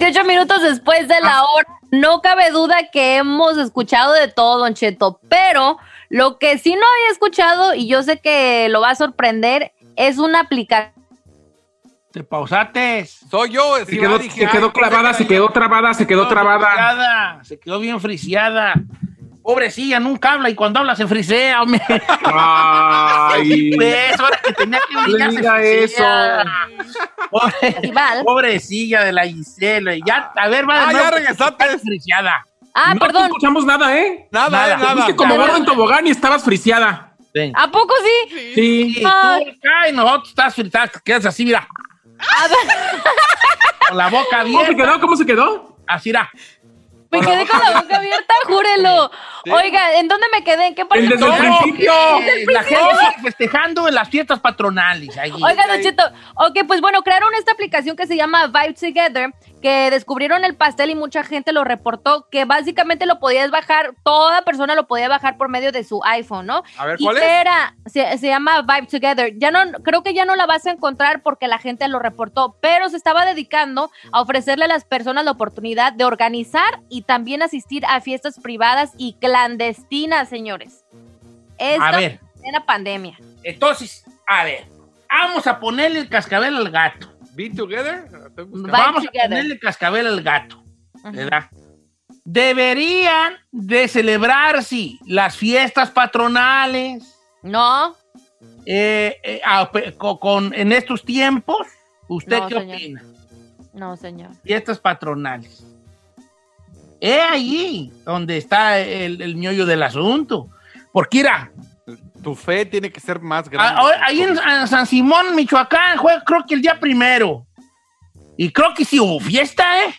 28 minutos después de la hora, no cabe duda que hemos escuchado de todo, Don Cheto, pero lo que sí no había escuchado, y yo sé que lo va a sorprender, es una aplicación. Te pausaste. Soy yo. Se quedó, se quedó clavada, se quedó trabada, se quedó trabada. Se quedó bien friseada. Pobrecilla, nunca habla y cuando habla se frisea, hombre. Ay. Pues, ahora que tenía que No brillar, se frisea. Pobre- pobrecilla de la Gisela. Ya, a ver, va de Ah, nuevo, ya regresaste. está friseada. Ah, no perdón. escuchamos nada, ¿eh? Nada, Nada. eh, nada. Viste como gordo en tobogán y estabas friciada. Sí. ¿A poco sí? Sí. Y tú acá y nosotros estás fritada, quedas así, mira, A ver, con la boca ¿Cómo se abierta. quedó? ¿Cómo se quedó? Así, mira. Me quedé con la boca abierta, júrelo. Oiga, ¿en dónde me quedé? ¿En qué parte? El desde el principio. La gente sigue festejando en las fiestas patronales. ahí. Oiga, Don Cheto, ok, pues bueno, crearon esta aplicación que se llama Vibe Together, que descubrieron el pastel y mucha gente lo reportó, que básicamente lo podías bajar, toda persona lo podía bajar por medio de su iPhone, ¿no? A ver, ¿Y ¿cuál es? era? Se, se llama Vibe Together. Ya no, creo que ya no la vas a encontrar porque la gente lo reportó, pero se estaba dedicando a ofrecerle a las personas la oportunidad de organizar y también asistir a fiestas privadas y clandestinas, señores. Esto A ver. en la pandemia. Entonces, a ver, vamos a ponerle el cascabel al gato. Be Together. Estoy buscando. Vibe vamos Together. a ponerle el cascabel al gato. ¿verdad? Deberían de celebrarse las fiestas patronales No, eh, eh, a- pe- co- con, en estos tiempos. ¿Usted No, qué señor. opina? no, señor. Fiestas patronales. Es ahí donde está el, el ñoyo del asunto. Porque, mira, Tu fe tiene que ser más grande. Ah, ahí en, en San Simón, Michoacán, juega creo que el día primero. Y creo que sí hubo fiesta, ¿eh?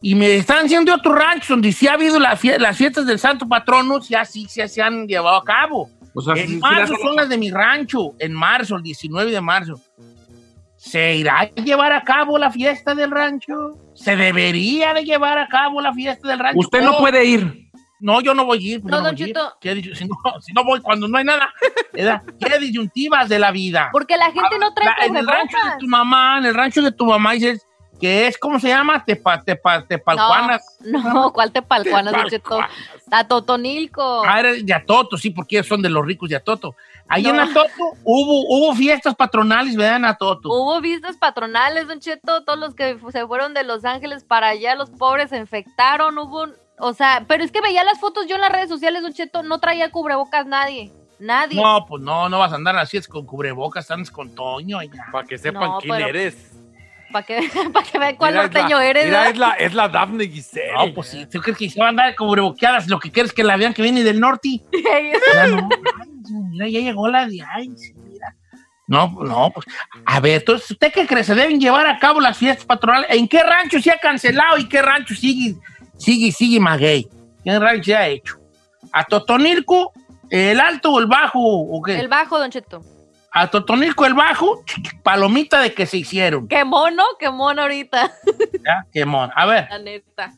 Y me están diciendo de otros ranchos donde sí ha habido la fie- las fiestas del Santo Patrono, ya sí, sí se han llevado a cabo. O sea, en marzo son las de mi rancho, en marzo, el 19 de marzo. ¿Se irá a llevar a cabo la fiesta del rancho? ¿Se debería de llevar a cabo la fiesta del rancho? Usted no ¿O- puede ir. No, yo no voy a ir. pues No, yo Don voy a ir. Cheto. ¿Qué he dicho? Si, no, si no voy cuando no hay nada. ¿verdad? ¿Qué disyuntivas de la vida? Porque la gente no trae La- en el rancho de tu mamá, en el rancho de tu mamá dices que es, ¿cómo se llama? Tepa, tepa, tepalcuanas. No, no, ¿cuál te palcuanas, Don Cheto? A Totonilco. Ah, era de Atoto, sí, porque ellos son de los ricos de Atoto. Ahí No. en Atoto hubo, hubo fiestas patronales, ¿verdad? En Atoto. Hubo vistas patronales, Don Cheto, todos los que se fueron de Los Ángeles para allá, los pobres se infectaron, hubo, un- o sea, pero es que veía las fotos yo en las redes sociales, Don Cheto, no traía cubrebocas nadie, nadie. No, pues no, no vas a andar así es con cubrebocas, andas con Toño. ya. Para que sepan No, quién pero- eres. Para que, para que vean cuál Mira, norteño la- eres, Mira, es la, es la Daphne Giselle. No, pues sí, ¿tú crees que se va a andar cubreboqueadas? Lo que quieres que la vean que viene del norte. No. Ay, mira, ya llegó la de. Ay, mira. No, no, pues. A ver, entonces, ¿usted qué cree? ¿Se deben llevar a cabo las fiestas patronales? ¿En qué rancho se ha cancelado y qué rancho sigue, sigue, sigue maguey? ¿Qué rancho se ha hecho? ¿A Totonilco, el alto o el bajo? ¿O qué? El bajo, Don Cheto. ¿A Totonilco, el bajo? Palomita de que se hicieron. Qué mono, qué mono ahorita, ¿Ya? Qué mono. A ver, la neta.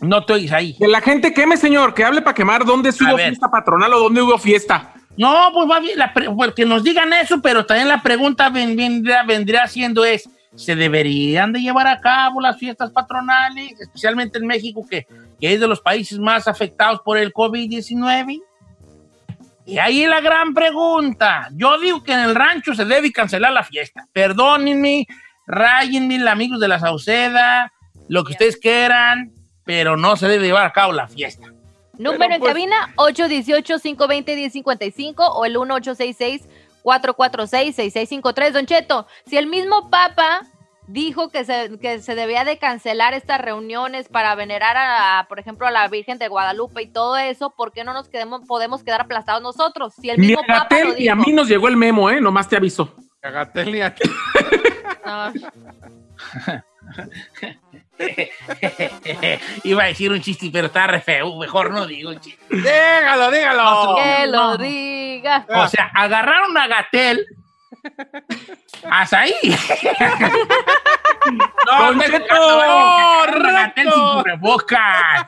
no te oís ahí. Que la gente queme, señor, que hable para quemar dónde hubo fiesta patronal o dónde hubo fiesta. No, pues va bien, la pre- pues que nos digan eso, pero también la pregunta ven- vendría, vendría siendo es, se deberían de llevar a cabo las fiestas patronales, especialmente en México, que, que es de los países más afectados por el COVID-19. Y ahí la gran pregunta. Yo digo que en el rancho se debe cancelar la fiesta. Perdónenme, rayenme, amigos de la Sauceda, lo que ustedes quieran, pero no se debe llevar a cabo la fiesta. Número en pues- cabina 818-520-1055 o el 1866-446-6653. Don Cheto, si el mismo Papa dijo que se, que se debía de cancelar estas reuniones para venerar a, por ejemplo, a la Virgen de Guadalupe y todo eso, ¿por qué no nos quedemos, podemos quedar aplastados nosotros? Si el Ni mismo a Papa lo Gatel ni a mí nos llegó el memo, ¿eh? Nomás te aviso. Ni a- No. Iba a decir un chiste, pero está re feo. Mejor no digo un chiste. Dígalo, dígalo. Que no. lo diga. O sea, agarraron a Gatel. Hasta ahí. no, a Gatel sin cubrebocas.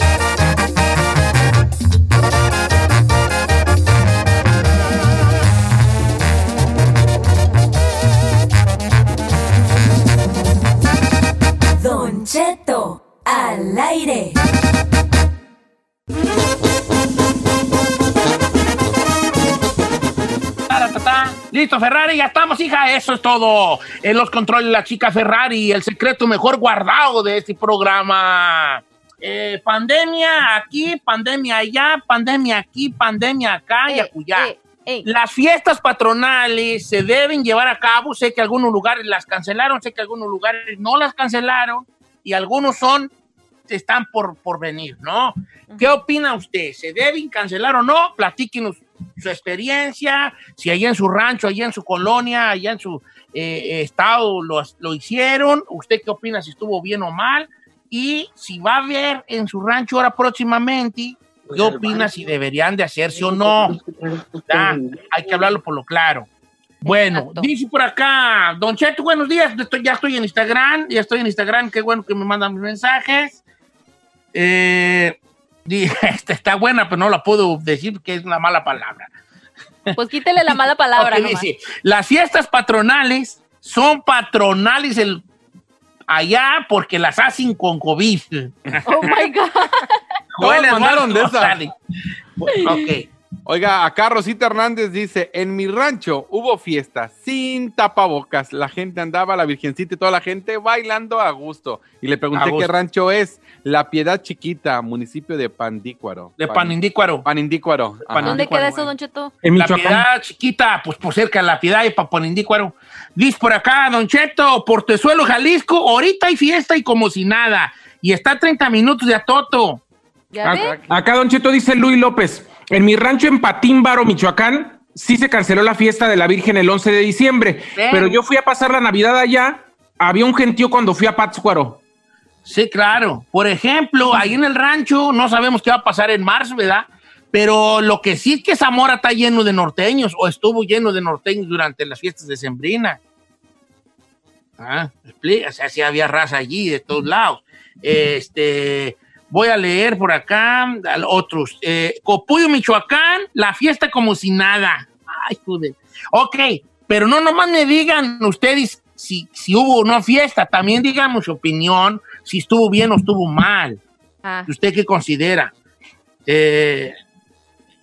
Cheto, al aire. Listo, Ferrari, ya estamos, hija. Eso es todo. En los controles, la chica Ferrari, el secreto mejor guardado de este programa. Eh, pandemia aquí, pandemia allá, pandemia aquí, pandemia acá y Eh, acullá. eh. Las fiestas patronales se deben llevar a cabo. Sé que algunos lugares las cancelaron, sé que algunos lugares no las cancelaron y algunos son, están por, por venir, ¿no? ¿Qué opina usted? ¿Se deben cancelar o no? Platíquenos su experiencia, si allá en su rancho, allá en su colonia, allá en su eh, estado lo, lo hicieron. ¿Usted qué opina si estuvo bien o mal? Y si va a haber en su rancho ahora próximamente, ¿qué opina si deberían de hacerse o no? Hay que hablarlo por lo claro. Bueno, Exacto. dice por acá, Don Cheto, buenos días, estoy- ya estoy en Instagram, ya estoy en Instagram, qué bueno que me mandan mis mensajes. Eh, esta está buena, pero no la puedo decir porque es una mala palabra. Pues quítele la mala palabra. Nomás. dice, las fiestas patronales son patronales el, allá porque las hacen con COVID. Oh my God. Todos mandaron de esa. Ok. Oiga, acá Rosita Hernández dice, en mi rancho hubo fiesta sin tapabocas. La gente andaba, la virgencita y toda la gente bailando a gusto. Y le pregunté qué rancho es. La Piedad Chiquita, municipio de Pandícuaro. De Pan- Panindícuaro. Panindícuaro. ajá. ¿Dónde queda eso. Don Cheto? En La piedad chiquita, pues por cerca de la piedad y Paponindícuaro. Dice por acá, Don Cheto, Portezuelo, Jalisco, ahorita hay fiesta y como si nada. Y está a 30 minutos de Atoto. ¿Ya ve? Acá, acá Don Cheto dice Luis López. En mi rancho en Patímbaro, Michoacán, sí se canceló la fiesta de la Virgen el 11 de diciembre. Pero yo fui a pasar la Navidad allá. Había un gentío cuando fui a Pátzcuaro. Sí, claro. Por ejemplo, ahí en el rancho, no sabemos qué va a pasar en marzo, ¿verdad? Pero lo que sí es que Zamora está lleno de norteños, o estuvo lleno de norteños durante las fiestas de Sembrina. Ah, explica, o sea, sí había raza allí de todos lados. Este, voy a leer por acá otros. Eh, Copuyo, Michoacán, la fiesta como si nada. Ay, joder. Ok, pero no nomás me digan ustedes si, si hubo una fiesta, también díganme su opinión, si estuvo bien o estuvo mal. Ah, ¿Usted qué considera? Eh,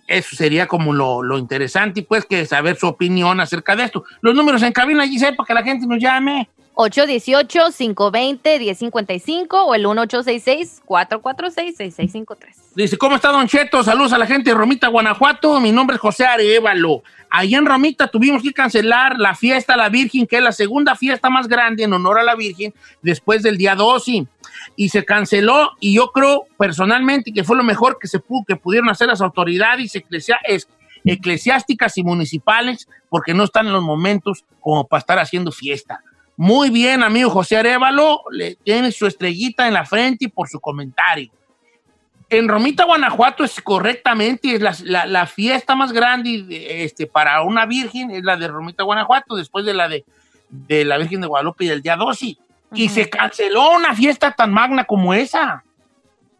eso sería como lo, lo interesante, y pues que saber su opinión acerca de esto. Los números en cabina, Giselle, para que la gente nos llame. 818-520-1055 o el 1866-446-6653. Dice, ¿cómo está Don Cheto? Saludos a la gente de Romita, Guanajuato. Mi nombre es José Arevalo. Allá en Romita tuvimos que cancelar la fiesta a la Virgen, que es la segunda fiesta más grande en honor a la Virgen después del día 12. Y se canceló y yo creo personalmente que fue lo mejor que se que pudieron hacer las autoridades es- eclesiásticas y municipales porque no están en los momentos como para estar haciendo fiesta. Muy bien, amigo José Arevalo, le tiene su estrellita en la frente y por su comentario. En Romita, Guanajuato, es correctamente, es la, la- la fiesta más grande de- este, para una virgen, es la de Romita, Guanajuato, después de la de, de la Virgen de Guadalupe y del día 12. Y Ujú. se canceló una fiesta tan magna como esa.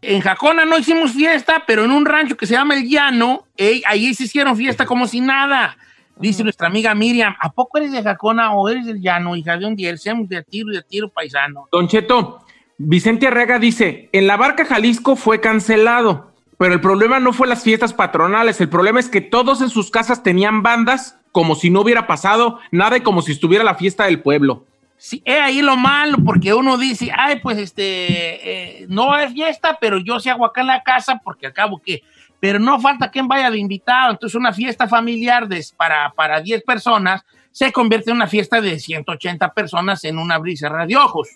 En Jacona no hicimos fiesta, pero en un rancho que se llama El Llano, ey, ahí se hicieron fiesta como si nada. Dice nuestra amiga Miriam, ¿a poco eres de Jacona o eres del llano, hija de un día? Seamos de tiro y de tiro paisano. Don Cheto, Vicente Arrega dice, en la barca Jalisco fue cancelado, pero el problema no fue las fiestas patronales, el problema es que todos en sus casas tenían bandas como si no hubiera pasado nada y como si estuviera la fiesta del pueblo. Sí, es ahí lo malo, porque uno dice, ay, pues este, eh, no es fiesta, pero yo sí hago acá en la casa, porque acabo que, pero no falta quien vaya de invitado. Entonces, una fiesta familiar de, para, para 10 personas se convierte en una fiesta de 180 personas en una brisa de ojos.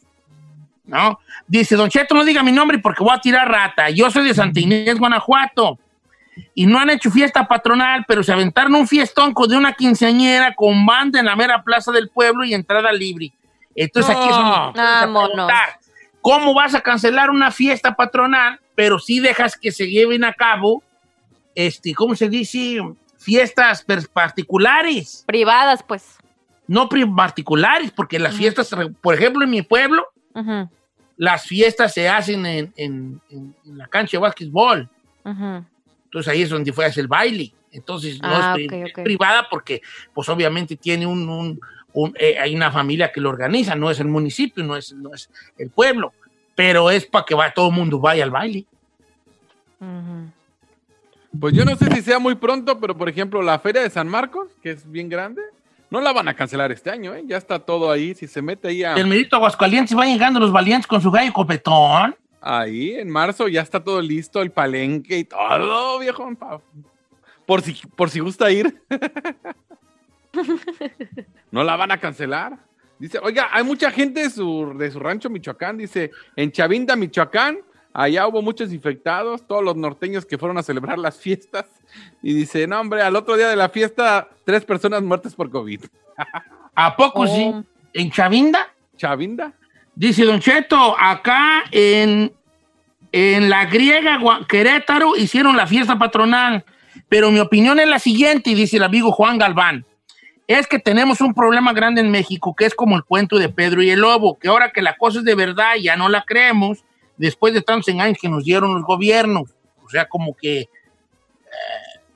¿No? Dice, Don Cheto, no diga mi nombre porque voy a tirar rata. Yo soy de Santa Inés, Guanajuato. Y no han hecho fiesta patronal, pero se aventaron un fiestón de una quinceañera con banda en la mera plaza del pueblo y entrada libre. Entonces aquí es donde. ¿Cómo vas a cancelar una fiesta patronal, pero sí dejas que se lleven a cabo, este, ¿cómo se dice? Fiestas particulares, Privadas, pues. no particulares, porque las fiestas, por ejemplo, en mi pueblo, las fiestas se hacen en, en- en- en la cancha de básquetbol. Entonces ahí es donde fue a hacer el baile. Entonces no Ah, privada porque, pues obviamente tiene un, un- un- eh, hay una familia que lo organiza, no es el municipio, no es, no es el pueblo, pero es para que va, todo el mundo vaya al baile. Ujú. Pues yo no sé si sea muy pronto, pero por ejemplo, la Feria de San Marcos, que es bien grande, no la van a cancelar este año, ¿eh? Ya está todo ahí. Si se mete ahí, a- El merito Aguascalientes va llegando los valientes con su gallo copetón. ahí en marzo, ya está todo listo, el palenque y todo, viejo. Por si, por si gusta ir. no la van a cancelar. Dice, oiga, hay mucha gente de su, de su rancho Michoacán, dice, en Chavinda, Michoacán, allá hubo muchos infectados, todos los norteños que fueron a celebrar las fiestas. Y dice, no, hombre, al otro día de la fiesta, tres personas muertas por COVID. ¿A poco Oh. sí? ¿En Chavinda? Chavinda. Dice Don Cheto, acá en, en la griega Querétaro hicieron la fiesta patronal, pero mi opinión es la siguiente, y dice el amigo Juan Galván, es que tenemos un problema grande en México, que es como el cuento de Pedro y el Lobo, que ahora que la cosa es de verdad ya no la creemos, después de tantos engaños que nos dieron los gobiernos. O sea, como que, eh,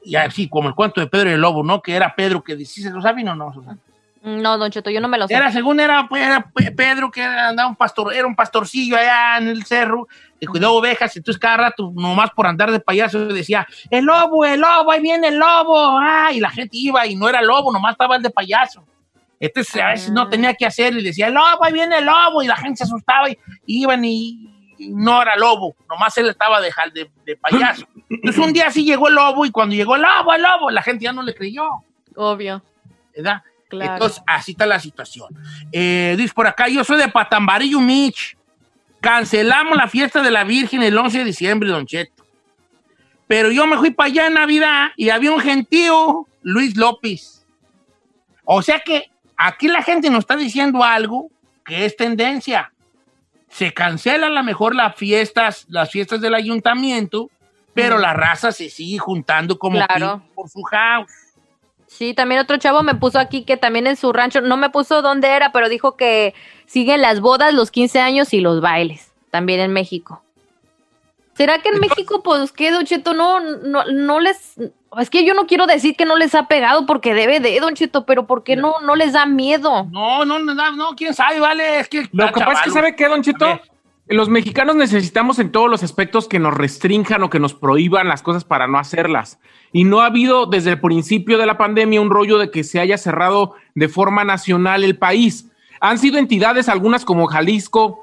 y así, como el cuento de Pedro y el Lobo, ¿no? Que era Pedro que decía, ¿se lo saben o no? Susana? No, Don Cheto, yo no me lo sé. Era, según era, pues, era Pe- Pedro, que era, andaba un pastor, era un pastorcillo allá en el cerro, que cuidaba ovejas, entonces cada rato, nomás por andar de payaso, decía, el lobo, el lobo, ahí viene el lobo, ah, y la gente iba y no era lobo, nomás estaba el de payaso. Entonces a veces no tenía que hacer y decía, el lobo, ahí viene el lobo, y la gente se asustaba y, iban y no era lobo, nomás él estaba de, de, de payaso. Entonces un día sí llegó el lobo y cuando llegó el lobo, el lobo, la gente ya no le creyó, Obvio, ¿verdad? claro. Entonces, así está la situación. Eh, dice por acá, yo soy de Patambarillo, Mich. Cancelamos la fiesta de la Virgen el 11 de diciembre, Don Cheto. Pero yo me fui para allá en Navidad y había un gentío, Luis López. O sea que aquí la gente nos está diciendo algo que es tendencia. Se cancela a lo mejor las fiestas, las fiestas del ayuntamiento, pero la raza se sigue juntando como Claro. por su house. Sí, también otro chavo me puso aquí que también en su rancho, no me puso dónde era, pero dijo que siguen las bodas, los 15 años y los bailes, también en México. ¿Será que en México, pues, qué, Don Cheto, no, no, no les... Es que yo no quiero decir que no les ha pegado porque debe de, Don Cheto, pero ¿por qué no, no les da miedo? No, no, no, no, quién sabe, vale, es que... Lo que pasa es que, ¿sabe qué, Don A Cheto? Los mexicanos necesitamos en todos los aspectos que nos restrinjan o que nos prohíban las cosas para no hacerlas. Y no ha habido desde el principio de la pandemia un rollo de que se haya cerrado de forma nacional el país. Han sido entidades, algunas como Jalisco,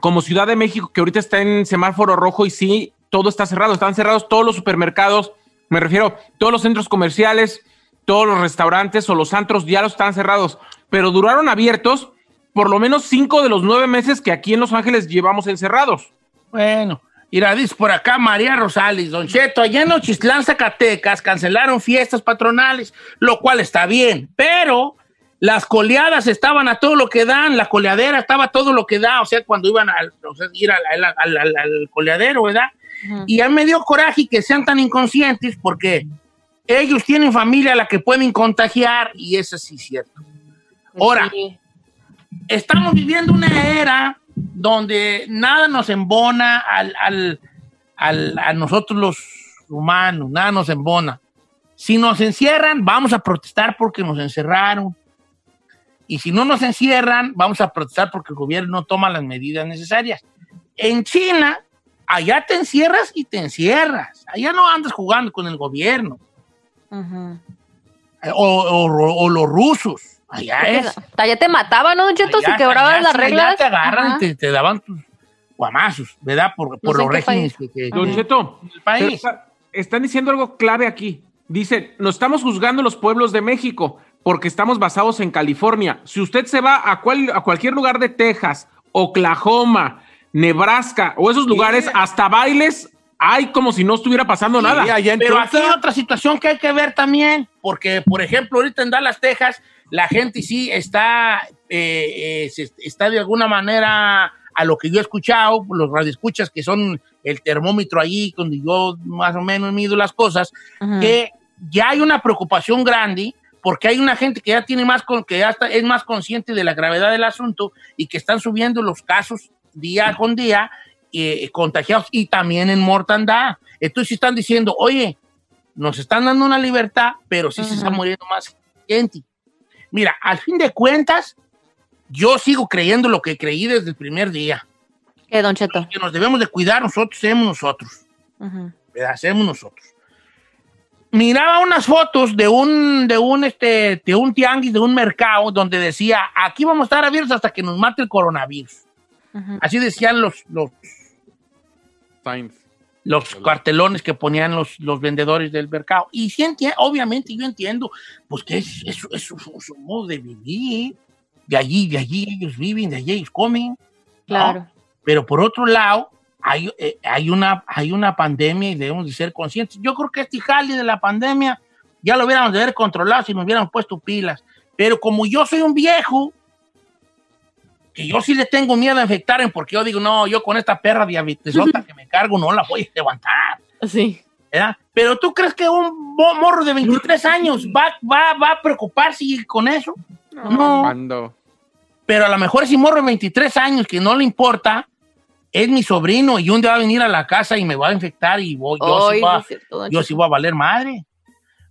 como Ciudad de México, que ahorita está en semáforo rojo y sí, todo está cerrado. Están cerrados todos los supermercados, me refiero, todos los centros comerciales, todos los restaurantes o los antros ya los están cerrados, pero duraron abiertos por lo menos cinco de los nueve meses que aquí en Los Ángeles llevamos encerrados. Bueno, mira, dice por acá María Rosales, Don Cheto, allá en Ochislán, Zacatecas, cancelaron fiestas patronales, lo cual está bien, pero las coleadas estaban a todo lo que dan, la coleadera estaba a todo lo que da, o sea, cuando iban al, o sea, ir al, al- al- coleadero, ¿verdad? Y a mí me dio coraje que sean tan inconscientes porque ellos tienen familia a la que pueden contagiar y eso sí es cierto. Ahora, Sí. estamos viviendo una era donde nada nos embona al, al- al- a nosotros los humanos, nada nos embona. Si nos encierran, vamos a protestar porque nos encerraron. Y si no nos encierran, vamos a protestar porque el gobierno no toma las medidas necesarias. En China, allá te encierras y te encierras. Allá no andas jugando con el gobierno. Eh, O, o- o los rusos. Allá es. Allá te mataban, ¿no, Don Cheto? Si quebrabas allá las reglas. allá te agarran Ajá. y te, te daban tus guamazos, ¿verdad? Por, por sé los regímenes país. que, que- Don Cheto, el país. está- están diciendo algo clave aquí. Dicen, nos estamos juzgando los pueblos de México porque estamos basados en California. Si usted se va a, cual- a cualquier lugar de Texas, Oklahoma, Nebraska o esos lugares, hasta bailes hay como si no estuviera pasando Sí, nada. Pero aquí hay otra situación que hay que ver también, porque, por ejemplo, ahorita en Dallas, Texas, la gente sí está, eh, eh, está de alguna manera, a lo que yo he escuchado, los radioescuchas que son el termómetro allí, donde yo más o menos mido las cosas, que ya hay una preocupación grande porque hay una gente que ya tiene más con, que ya está- es más consciente de la gravedad del asunto y que están subiendo los casos día con día eh, contagiados y también en mortandad. Entonces están diciendo, oye, nos están dando una libertad, pero sí se está muriendo más gente. Mira, al fin de cuentas, yo sigo creyendo lo que creí desde el primer día, ¿Qué, Don Cheto? que nos debemos de cuidar nosotros, seamos nosotros. ¿verdad? hacemos nosotros. Miraba unas fotos de un, de un, este, de un tianguis, de un mercado, donde decía, aquí vamos a estar abiertos hasta que nos mate el coronavirus. Así decían los, los, los cartelones que ponían los, los vendedores del mercado. Y sí obviamente yo entiendo, pues que es, es, es su, su modo de vivir. De allí, de allí ellos viven, de allí ellos comen. ¿no? Claro. Pero por otro lado, hay, eh, hay, una, hay una pandemia y debemos de ser conscientes. Yo creo que este jale de la pandemia ya lo hubiéramos de haber controlado si nos hubiéramos puesto pilas. Pero como yo soy un viejo, que yo sí le tengo miedo a infectarme porque yo digo, no, yo con esta perra diabetesota que me cargo no la voy a levantar. Sí. ¿verdad? Pero tú crees que un mo- morro de 23 años va, va, va a preocuparse con eso? No. Cuando. Pero a lo mejor ese morro de 23 años que no le importa, es mi sobrino y un día va a venir a la casa y me va a infectar y voy, yo, Ay, sí, va- cierto, yo sí voy a valer madre.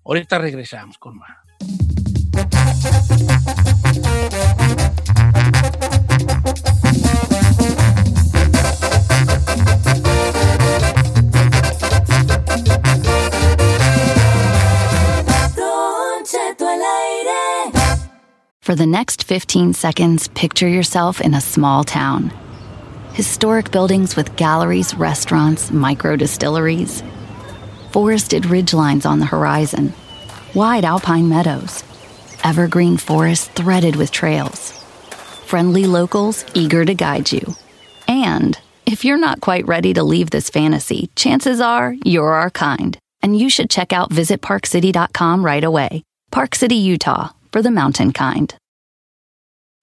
Ahorita regresamos con más. For the next 15 seconds, picture yourself in a small town. Historic buildings with galleries, restaurants, micro distilleries. Forested ridgelines on the horizon. Wide alpine meadows. Evergreen forests threaded with trails. Friendly locals eager to guide you. And if you're not quite ready to leave this fantasy, chances are you're our kind. And you should check out visitparkcity.com right away. Park City, Utah, for the mountain kind.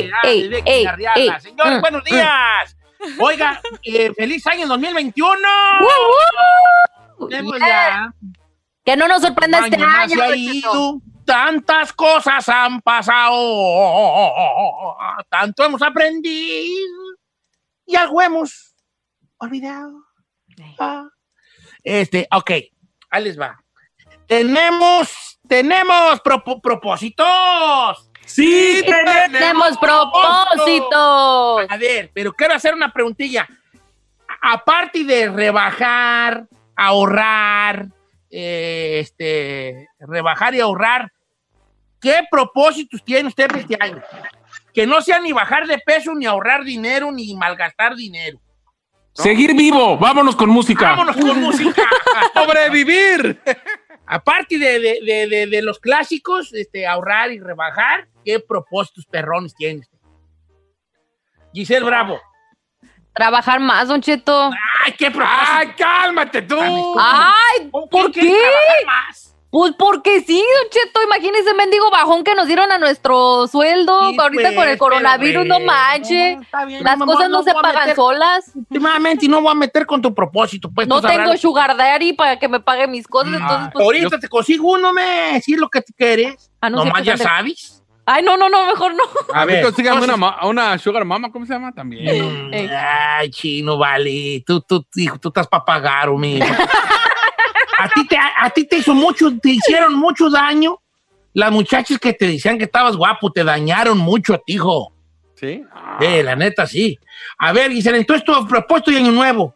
Ey, ey, de ey, Arriaga. ey. Señores, buenos días. Oiga, eh, feliz año 2021. ¡Woo, woo! Tenemos Yeah. ya Que no nos sorprenda este año ha ido. Tantas cosas han pasado. Tanto hemos aprendido. Y algo hemos olvidado. Ah. Este, ok, ahí les va. Tenemos, tenemos propo- propósitos. Sí, tenemos. Tenemos propósitos. A ver, pero quiero hacer una preguntilla. A- Aparte de rebajar, ahorrar, eh, este, rebajar y ahorrar, ¿qué propósitos tiene usted este año? Que no sea ni bajar de peso, ni ahorrar dinero, ni malgastar dinero. Seguir vivo. Vámonos con música. Vámonos con música. ¡Sobrevivir! Aparte de, de- de- de- de los clásicos, este, ahorrar y rebajar, ¿qué propósitos perrones tiene usted? Giselle Bravo. Trabajar más, Don Cheto. ¡Ay, qué propósito! ¡Ay, cálmate tú! Ay, ¿por quiere qué? trabajar más? Pues porque sí, Don Cheto. Imagínese mendigo bajón que nos dieron a nuestro sueldo Sí, ahorita pues, con el coronavirus. pero No manche. está bien, Las no, cosas no no, se pagan meter- solas. Últimamente no voy a meter con tu propósito, pues. No tú tengo sabrás. sugar daddy para que me pague mis cosas. Entonces, pues. Ahorita te consigo uno, me, si es lo que tú quieres. Ah, no, Nomás ya sabes. Ay, no, no, no, mejor no. A ver, consígame una, ma- una sugar mama, ¿cómo se llama? También. Ey. Ay, chino, vale. Tú, tú, hijo, tú estás para pagar, amigo. a, ti te, a ti te hizo mucho, te hicieron mucho daño. Las muchachas que te decían que estabas guapo te dañaron mucho a ti, hijo. ¿Sí? Eh, la neta, sí. A ver, Gisela, entonces tu propuesto de año nuevo.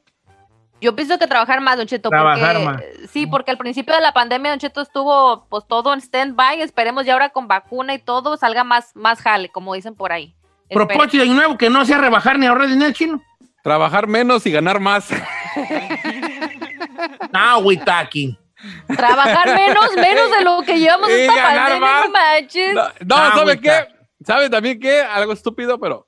Yo pienso que trabajar más, Don Cheto. Trabajar porque, más. Sí, porque al principio de la pandemia, Don Cheto estuvo pues todo en stand-by. Esperemos ya ahora con vacuna y todo salga más, más jale, como dicen por ahí. Propósito de año nuevo que no sea rebajar ni ahorrar dinero, chino. Trabajar menos y ganar más. No, Witaki. Trabajar menos, menos de lo que llevamos Y esta ganar pandemia, más. no manches. No, no, Ah, ¿sabe güey, qué? ¿Sabe también qué? Algo estúpido, pero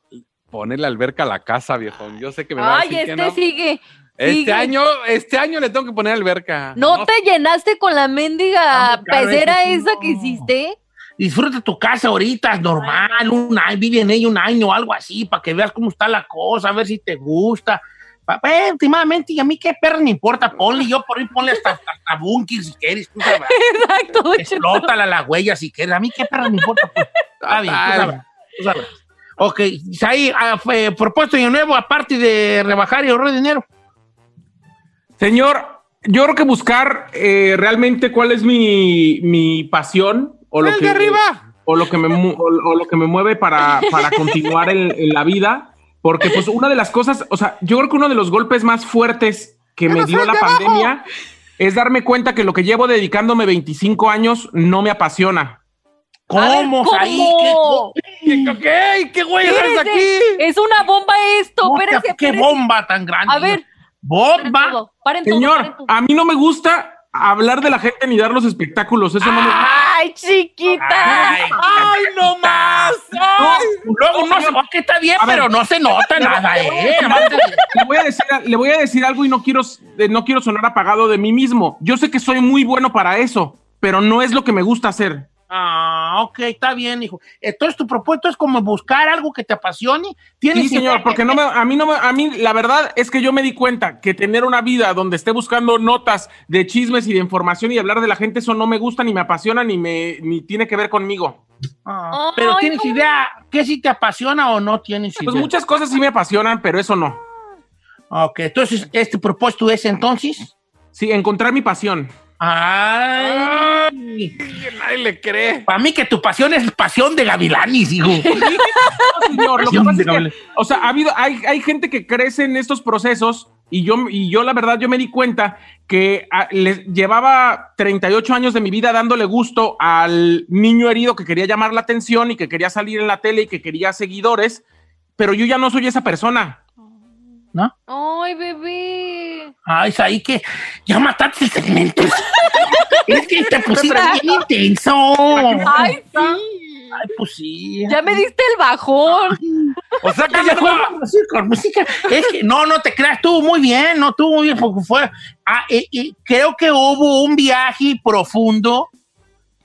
ponerle alberca a la casa, viejo. Yo sé que me va a Ay, decir que este no. sigue. Este sigue. año, este año le tengo que poner alberca. ¿No, te llenaste con la mendiga caro pecera eso, esa que hiciste? Disfruta tu casa ahorita, es normal, un año, vive en ella un año, algo así, para que veas cómo está la cosa, a ver si te gusta. Eh, últimamente, y a mí qué perra me importa, ponle yo por ahí, ponle hasta, hasta bunker si quieres, tú sabrás. Exacto. Explótala la huella si quieres, a mí qué perra me importa, pues. Está bien, tú. Ok, ahí, ah, fue propuesto de nuevo, aparte de rebajar y ahorrar dinero. Señor, yo creo que buscar eh, realmente cuál es mi, mi pasión o lo ¡El que arriba! o lo que me o, o lo que me mueve para, para continuar en, en la vida, porque pues una de las cosas, o sea, yo creo que uno de los golpes más fuertes que me dio la pandemia es darme cuenta que lo que llevo dedicándome 25 años no me apasiona. ¿Cómo? ¿cómo? ¿qué, ¿Qué, qué, qué güey Espérese, aquí? Es una bomba esto, Puta, espérese, qué espérese. bomba tan grande. A ver, paren Bomba. todo, paren todo, paren Señor, todo. a mí no me gusta hablar de la gente ni dar los espectáculos, eso no me. ¡Ay, chiquita! Ay, ¡Ay, no más! ¡Ay! Luego no se que está bien, A ver. pero no se nota nada, ¿eh? Le voy a decir, le voy a decir algo y no quiero, eh, no quiero sonar apagado de mí mismo. Yo sé que soy muy bueno para eso, pero no es lo que me gusta hacer. Ah, ok, está bien, hijo. Entonces tu propuesto es como buscar algo que te apasione. Tienes Sí, señor, porque no me, a mí no me, a mí la verdad es que yo me di cuenta que tener una vida donde esté buscando notas de chismes y de información y hablar de la gente, eso no me gusta, ni me apasiona, ni me, ni tiene que ver conmigo. Ah, pero tienes no. idea que si te apasiona o no tienes idea. Pues muchas cosas sí me apasionan, pero eso no. Ok, entonces este propósito es entonces. Sí, encontrar mi pasión. Ay, Nadie le cree. para mí que tu pasión es pasión de gavilanis, hijo. No, señor, lo que Pasión pasa de es que, Gabriel. o sea, ha habido, hay, hay gente que crece en estos procesos y yo, y yo la verdad, yo me di cuenta que ah, les llevaba 38 años de mi vida dándole gusto al niño herido que quería llamar la atención y que quería salir en la tele y que quería seguidores, pero yo ya no soy esa persona. ¿No? ¡Ay, bebé! Ay, es ahí que ya mataste el segmento. es que te pusiste bien intenso. ¡Ay, sí! Ay, pues sí. Ya me diste el bajón. O sea que Ya ya no. con música, con música. Es que no, no te creas, estuvo muy bien, no estuvo muy bien, porque fue. Ah, y- y creo que hubo un viaje profundo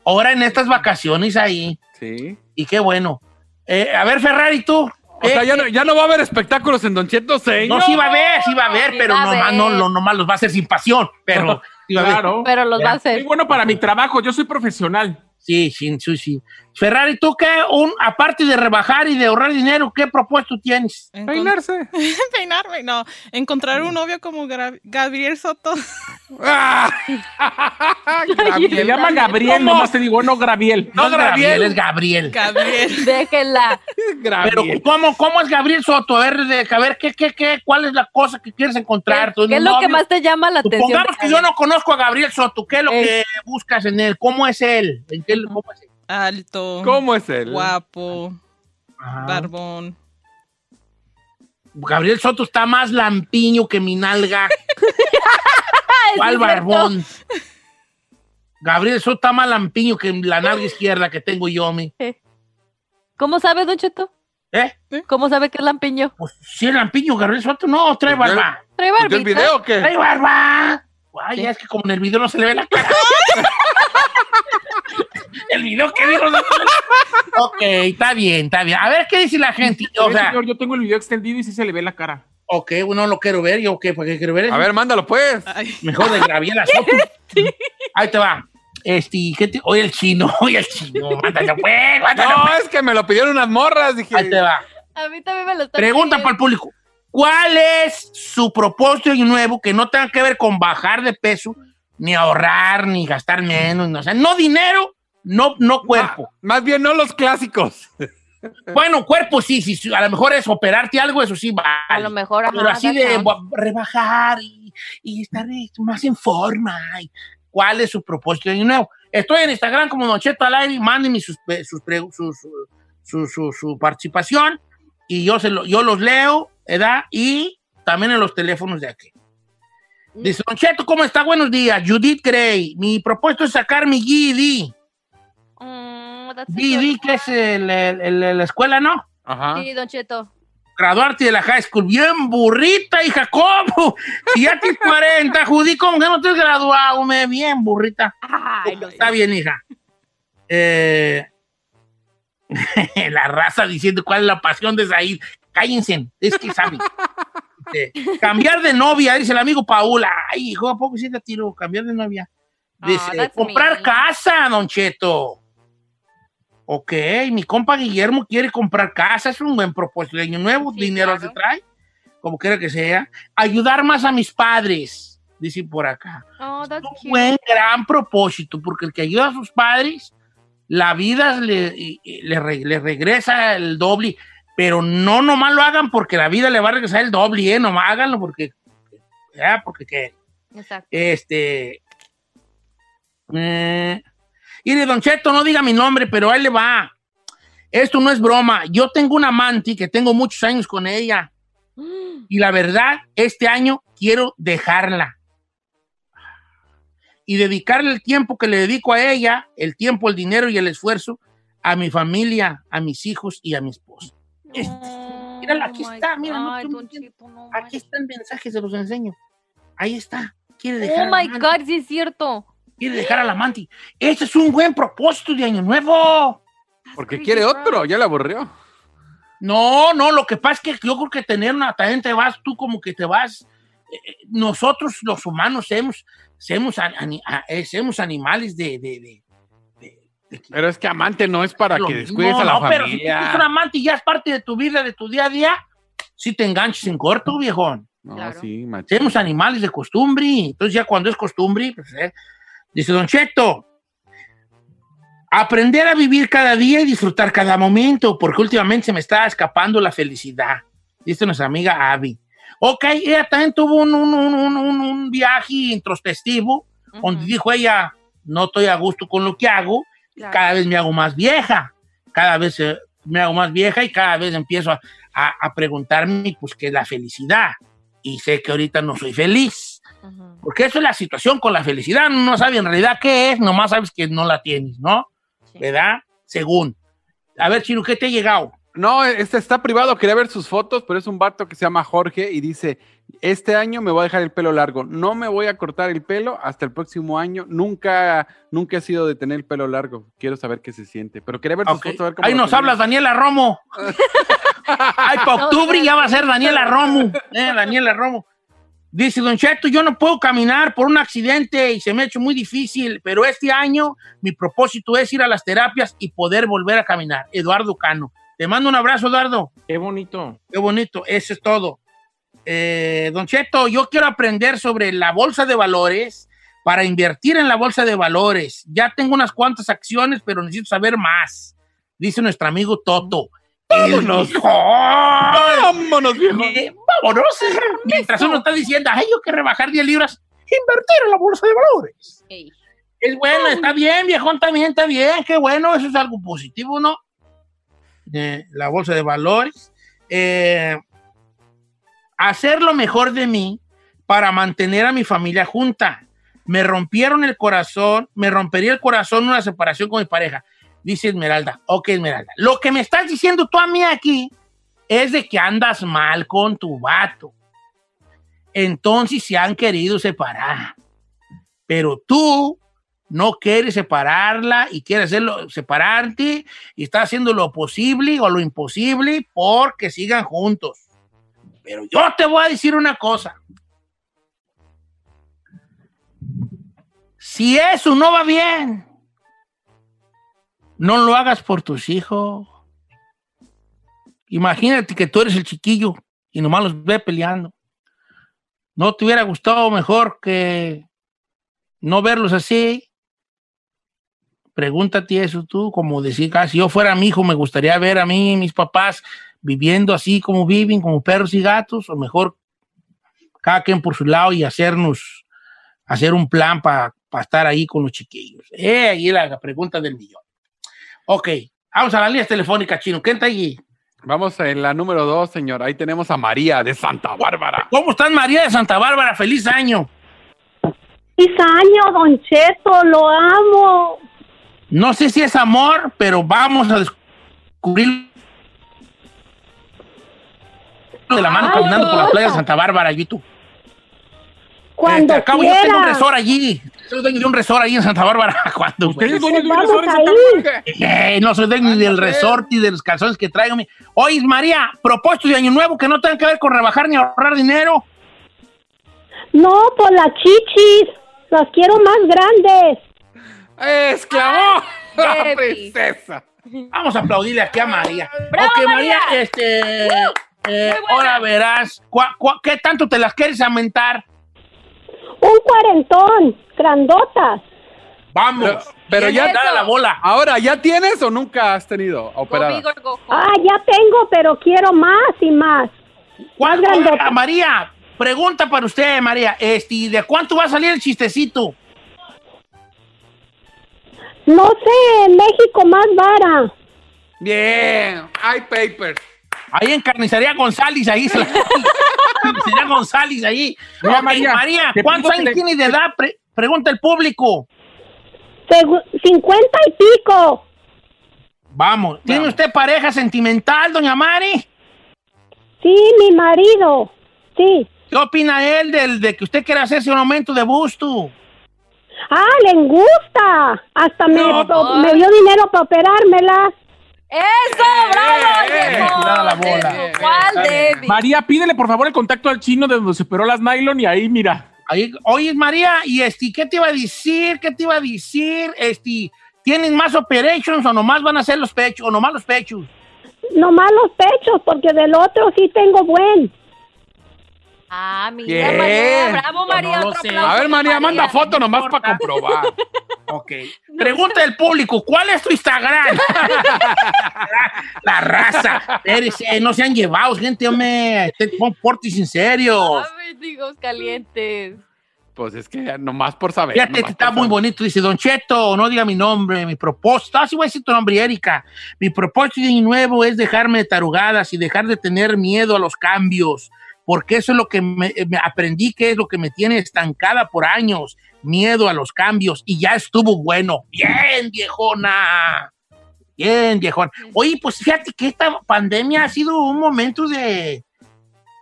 ahora en estas vacaciones ahí. Sí. Y qué bueno. Eh, a ver, Ferrari, tú. O sea, Eh, ya no, ya no va a haber espectáculos en Don Cheto, señor. No, sí va a haber, sí va a haber, Sí pero va a nomás, haber. no, lo- nomás los va a hacer sin pasión. Pero sí. Claro. Pero los va a Muy hacer. bueno para mi trabajo, yo soy profesional. Sí, sí, sí, sí. Ferrari, ¿tú qué? Un, aparte de rebajar y de ahorrar dinero, ¿qué propuesto tienes? Encon- Peinarse. Peinarme, no. Encontrar un novio como Gra- Gabriel Soto. Ah. Se llama Gabriel, ¿Cómo? nomás te digo, no Gabriel. No, No, es Gabriel, Gabriel. es Gabriel. Gabriel. Déjenla. Pero. ¿cómo, ¿cómo es Gabriel Soto? A ver, de- a ver ¿qué, qué, qué, ¿cuál es la cosa que quieres encontrar? ¿Qué, ¿Tu qué es lo que más te llama la atención? Supongamos que yo no conozco a Gabriel Soto. ¿Qué es lo que buscas en él? ¿Cómo es él? ¿En qué- cómo es él? Alto. ¿Cómo es él? Guapo. Ajá. Barbón. Gabriel Soto está más lampiño que mi nalga. ¿Cuál barbón? Gabriel Soto está más lampiño que la nalga izquierda que tengo yo, mi. ¿Cómo sabe, Don Cheto? ¿Eh? ¿Cómo sabe que es lampiño? Pues si es lampiño, Gabriel Soto, no, trae barba. Trae ¿Viste barbita. el video o qué? ¡Trae barba! Ay, es que como en el video no se le ve la cara. el video que le- ok, está bien, está bien. A ver qué dice la gente. O sea, señor, yo tengo el video extendido y sí se le ve la cara. ok, bueno, lo quiero ver. Yo, ¿qué? ¿Por qué quiero ver? A ver, mándalo pues. Ay, Mejor de Gabriela Soto. Ahí te va. Este, ¿qué te... Oye, el chino, oye, el chino. Mándalo, pues, mándalo. No, es que me lo pidieron unas morras. Dije, Ahí te va. A mí también me lo está Pregunta para el público. ¿Cuál es su propósito nuevo que no tenga que ver con bajar de peso, ni ahorrar, ni gastar menos? No, o sea, no dinero, no, no cuerpo. más bien no los clásicos. Bueno, cuerpo sí, sí, sí, a lo mejor es operarte algo, eso sí vale. A lo mejor, Pero así de rebajar y, y estar eh, más en forma. y ¿Cuál es su propósito de nuevo? Estoy en Instagram como Don Cheto al aire, mándenme sus, pe- sus, sus- su, su- su- su participación y yo, se lo- yo los leo, ¿verdad? Y también en los teléfonos de aquí. Dice, Don Cheto, ¿cómo está? Buenos días. Judith Gray. Mi propósito es sacar mi GED. Mm, GED, que es el- el- el- la escuela, ¿no? Ajá. Sí, Don Cheto. graduarte de la high school. Bien burrita, hija, ¿cómo? Si ya tienes 40, Judy, ¿cómo que no te has graduado? me? Bien burrita. Ay, no, Está bien, hija. Eh, la raza diciendo cuál es la pasión de Said. Cállense, es que saben. Dice, cambiar de novia, dice el amigo Paula. Ay, hijo, ¿a poco sí te tiro? Cambiar de novia. Dice, that's comprar mean. casa, Don Cheto. Ok, mi compa Guillermo quiere comprar casa, es un buen propósito año nuevo, Sí, dinero claro. se trae, como quiera que sea. Ayudar más a mis padres, dice por acá. Oh, that's Un cute. buen, gran propósito, porque el que ayuda a sus padres, la vida le, le le regresa el doble, pero no nomás lo hagan porque la vida le va a regresar el doble, ¿eh? Nomás háganlo porque, ya, porque qué. Exacto. Este. Eh, mire, Don Cheto, no diga mi nombre, pero ahí le va. Esto no es broma. Yo tengo una amante que tengo muchos años con ella. Y la verdad, este año quiero dejarla. Y dedicarle el tiempo que le dedico a ella, el tiempo, el dinero y el esfuerzo, a mi familia, a mis hijos y a mi esposa. Este, Oh, míralo, aquí my está, mira, no no Aquí está el mensaje, se los enseño. Ahí está. Quiere dejar Oh a la my. God, sí es cierto. quiere dejar al amante. Ese es un buen propósito de año nuevo. Porque crazy, quiere bro. otro, ya le aburrió. No, no, lo que pasa es que yo creo que tener una, también te vas tú como que te vas. eh, eh, nosotros los humanos somos, somos, ani- a- eh, somos animales de- de- de- Pero es que amante no es para lo que mismo. descuides a la No, pero si tú familia. tienes un amante y ya es parte de tu vida, de tu día a día, si te enganches en corto, viejón. No, Claro. sí, macho. Somos animales de costumbre. Entonces, ya cuando es costumbre, pues, eh, dice Don Cheto, aprender a vivir cada día y disfrutar cada momento, porque últimamente se me está escapando la felicidad. Dice nuestra amiga Abby. Ok, ella también tuvo un, un- un- un- viaje introspectivo, donde Ujú, dijo ella, no estoy a gusto con lo que hago, claro. cada vez me hago más vieja, cada vez eh, me hago más vieja y cada vez empiezo a, a- a preguntarme, pues, qué es la felicidad. Y sé que ahorita no soy feliz. Porque eso es la situación con la felicidad. No sabes en realidad qué es, nomás sabes que no la tienes, ¿no? Sí. ¿Verdad? Según. A ver, Chino, ¿qué te ha llegado? No, este está privado, quería ver sus fotos, pero es un vato que se llama Jorge y dice, Este año me voy a dejar el pelo largo. No me voy a cortar el pelo hasta el próximo año. Nunca, nunca he sido de tener el pelo largo. Quiero saber qué se siente. Pero quería ver tus Ok. fotos, a ver cómo Ahí nos hablas, Daniela Romo. Ay, para octubre ya va a ser Daniela Romo. Eh, Daniela Romo. Dice, Don Cheto, yo no puedo caminar por un accidente y se me ha hecho muy difícil, pero este año mi propósito es ir a las terapias y poder volver a caminar. Eduardo Cano. Te mando un abrazo, Eduardo. Qué bonito. Qué bonito, eso es todo. Eh, don Cheto, yo quiero aprender sobre la bolsa de valores para invertir en la bolsa de valores. Ya tengo unas cuantas acciones, pero necesito saber más. Dice nuestro amigo Toto. Vámonos. El mejor. Vámonos, viejo. Eh, vámonos. Mientras uno está diciendo, ay, yo quiero rebajar 10 libras, invertir en la bolsa de valores. Ey. Es bueno, está bien, viejón, también está bien, qué bueno, eso es algo positivo, ¿no? Eh, la bolsa de valores. Eh, hacer lo mejor de mí para mantener a mi familia junta. Me rompieron el corazón, me rompería el corazón una separación con mi pareja. Dice Esmeralda, ok Esmeralda, lo que me estás diciendo tú a mí aquí es de que andas mal con tu vato. Entonces se han querido separar. Pero tú no quieres separarla y quieres hacerlo, separarte y está haciendo lo posible o lo imposible porque sigan juntos. Pero yo te voy a decir una cosa. Si eso no va bien, no lo hagas por tus hijos. Imagínate que tú eres el chiquillo y nomás los ve peleando. ¿No te hubiera gustado mejor que no verlos así? Pregúntate eso tú, como decir, ah, si yo fuera mi hijo, me gustaría ver a mí y mis papás viviendo así como viven, como perros y gatos, o mejor cada quien por su lado y hacernos, hacer un plan para estar ahí con los chiquillos. Eh, ahí la, la pregunta del millón. Ok, vamos a la línea telefónica, Chino. ¿Quién está allí? Vamos en la número dos, señor. Ahí tenemos a María de Santa Bárbara. ¿Cómo estás, María de Santa Bárbara? ¡Feliz año! ¡Feliz año, Don Cheto! ¡Lo amo! No sé si es amor, pero vamos a descubrir de la mano Ay, caminando por la playa de Santa Bárbara, y tú. Cuando Este, acabo, yo quiera. tengo un resort allí. Soy dueño de un resort allí en Santa Bárbara. Cuando, ¿Usted es dueño de un Vamos resort en Santa ahí. Bárbara? Eh, no soy dueño ni del resort ni de los calzones que traigo. Oye, María, propósito de año nuevo que no tengan que ver con rebajar ni ahorrar dinero. No, por las chichis. Las quiero más grandes. ¡Exclamó! ¡La princesa! Vamos a aplaudirle aquí a María. ¡Bravo, ok, María, María! este. eh, buena. ahora verás. ¿cuá- cuá- ¿Qué tanto te las quieres aumentar? Un cuarentón. Grandotas. Vamos. Pero- ya- dale la bola. Ahora, ¿ya tienes o nunca has tenido operada? Ah, ya tengo, pero quiero más y más. ¿Cuál- grandota. María, pregunta para usted, María. Este, ¿De cuánto va a salir el chistecito? No sé, en México más vara. Bien, hay papers. Ahí en Carnicería González, ahí. se la- Carnicería González, ahí. Mira, Ok, María, ¿cuántos años tienes de edad? Pre- pregunta el público. Segu- 50 y pico. Vamos. ¿Tiene Vamos. usted pareja sentimental, doña Mari? Sí, mi marido. Sí. ¿Qué opina él del, de que usted quiere hacerse un aumento de busto? Ah, le gusta. Hasta me, No, no. me dio dinero para operármela. ¡Eso! ¡Bravo, eh, la bola. Debbie, ¿Cuál, Debbie? María, pídele por favor el contacto al chino de donde se operó las nylon y ahí mira. Ahí, oye, María, ¿y este, qué te iba a decir? ¿Qué te iba a decir? Este, ¿Tienen más operations o nomás van a hacer los pechos o nomás los pechos? Nomás los pechos, porque del otro sí tengo buen. Ah, mira, Bien. María. Bravo, María. no lo otro A ver, para María, manda foto nomás importa. para comprobar. Ok. Pregunta del público, ¿cuál es tu Instagram? la raza. Espérese, no sean llevados, gente, hombre. Este, Pon portis en serio. Ay, mendigos calientes. Pues es que nomás por saber. Fíjate, está muy saber. bonito. Dice, Don Cheto, no diga mi nombre, mi propósito. Ah, sí voy a decir tu nombre, Erika. Mi propósito de nuevo es dejarme de tarugadas y dejar de tener miedo a los cambios. Porque eso es lo que me, me aprendí que es lo que me tiene estancada por años. Miedo a los cambios. Y ya estuvo bueno. Bien, viejona. Bien, viejona. Oye, pues fíjate que esta pandemia ha sido un momento de,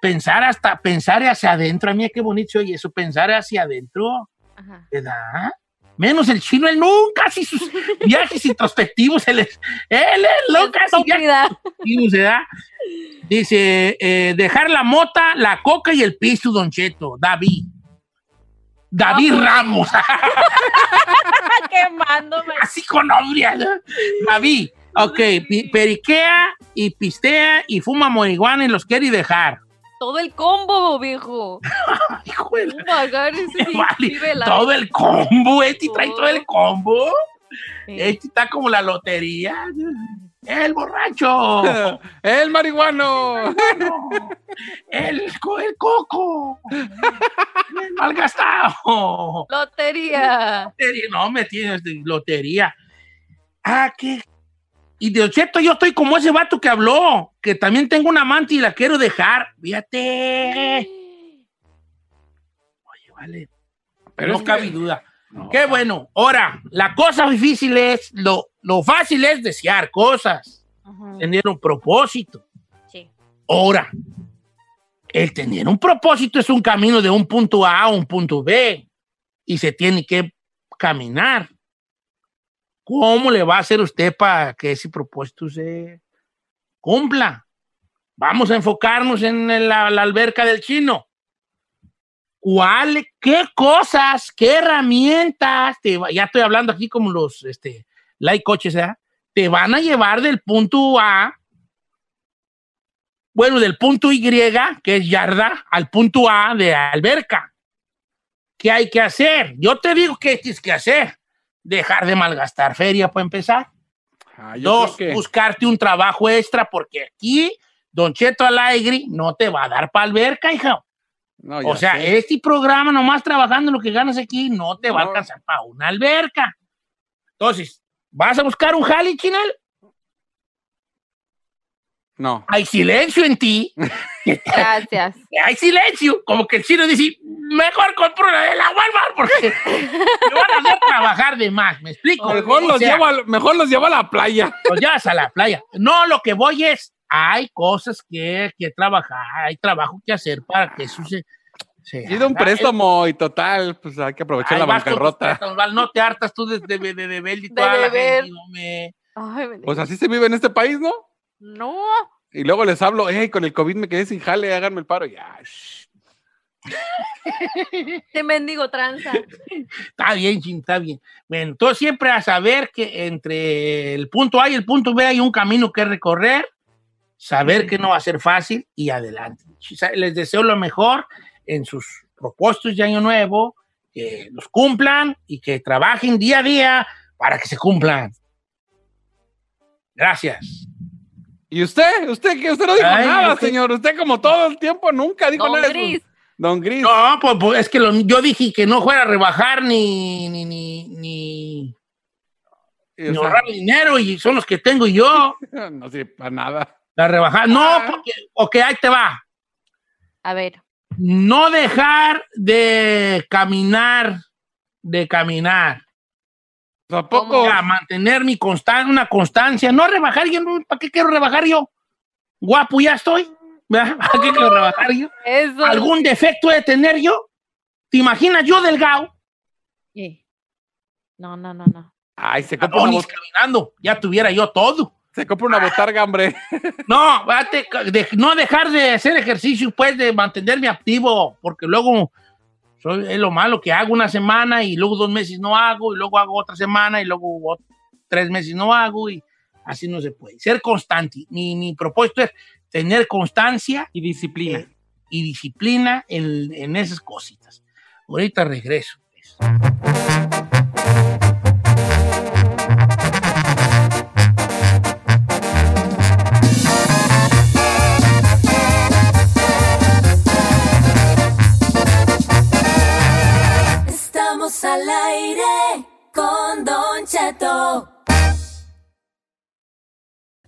pensar hasta, pensar hacia adentro. A mí qué bonito oye eso, pensar hacia adentro. Ajá. ¿Verdad? Menos el chino, él nunca hace sus viajes introspectivos. Él es, él es loca. Dice, eh, dejar la mota, la coca y el piso, Don Cheto. David. David Ramos. Quemándome. Así con nombre. ¿no? David. Ok, periquea y pistea y fuma marihuana y los quiere dejar. Todo el combo, viejo. Hijo de la- Oh my God, ese sí Vale, todo el combo, este trae Todo. el combo. Sí. Este está como la lotería. El borracho. ¡El marihuano! El, el coco. El malgastado. Lotería. Lotería, No, me tienes de lotería. Ah, qué. Y de Ocheto, yo estoy como ese vato que habló, que también tengo una amante y la quiero dejar. Fíjate. Oye, vale. Pero no que- cabe duda. Qué bueno. Ahora, la cosa difícil es, lo, lo fácil es desear cosas, tener un propósito. Sí. Ahora, el tener un propósito es un camino de un punto A a un punto B y se tiene que caminar. ¿Cómo le va a hacer usted para que ese propósito se cumpla? Vamos a enfocarnos en la, alberca del chino. ¿Cuál, qué cosas, qué herramientas, ya estoy hablando aquí como los este, like coches, ¿verdad? te van a llevar del punto A bueno, del punto Y, que es yarda, al punto A de alberca. ¿Qué hay que hacer? Yo te digo qué tienes que hacer. Dejar de malgastar feria para empezar. Ah, yo Dos, que- buscarte un trabajo extra porque aquí Don Cheto Alegre no te va a dar para alberca, hija. No, O sea, sé. este programa nomás trabajando lo que ganas aquí no te va a alcanzar para una alberca. Entonces, ¿vas a buscar un jali, Chinel? No. Hay silencio en ti. Gracias. hay silencio. Como que el chino dice, mejor compro la de la Walmart porque me van a hacer trabajar de más. ¿Me explico? Mejor O los, sea, llevo a, mejor los llevo a la playa. los llevas a la playa. No, lo que voy es, hay cosas que, que trabajar, hay trabajo que hacer para que eso se... se Pide un préstamo y total, pues hay que aprovechar la bancarrota. No te hartas tú de, de, de, de y De toda la beber. gente, Pues así se vive en este país, ¿no? No. Y luego les hablo, hey, con el COVID me quedé sin jale, háganme el paro. Ya, shh. Te mendigo tranza. Está bien, Jim, está bien. Bueno, entonces siempre a saber que entre el punto A y el punto B hay un camino que recorrer, saber que no va a ser fácil y adelante. Les deseo lo mejor en sus propósitos de año nuevo, que los cumplan y que trabajen día a día para que se cumplan. Gracias. ¿Y usted? ¿Usted que Usted no dijo Ay, nada, señor. Usted como todo el tiempo nunca dijo Don nada. de eso. Gris. Don Gris. No, pues, pues, es que lo- yo dije que no fuera a rebajar ni, ni, ni, ni, o sea, ahorrar dinero y son los que tengo yo. no sirve para nada. La rebajar. No, Ah. porque, ok, ahí te va. A ver. No dejar de caminar, de caminar. Tampoco. Ya, mantener mi constan una constancia. No rebajar yo, no, ¿para qué quiero rebajar yo? Guapo ya estoy. ¿verdad? ¿Para qué quiero rebajar yo? Eso. ¿Algún defecto de tener yo? ¿Te imaginas yo delgado? Sí. No, no, no, no. Ay, se compra, una, caminando, ya tuviera yo todo. se compra una botarga, hombre. No, vate, de- no dejar de hacer ejercicio, pues, de mantenerme activo, porque luego soy, es lo malo que hago una semana y luego dos meses no hago, y luego hago otra semana y luego ot- tres meses no hago, y así no se puede. Ser constante. Mi, mi propósito es tener constancia Y disciplina. eh, y disciplina en, en esas cositas. Ahorita regreso. pues.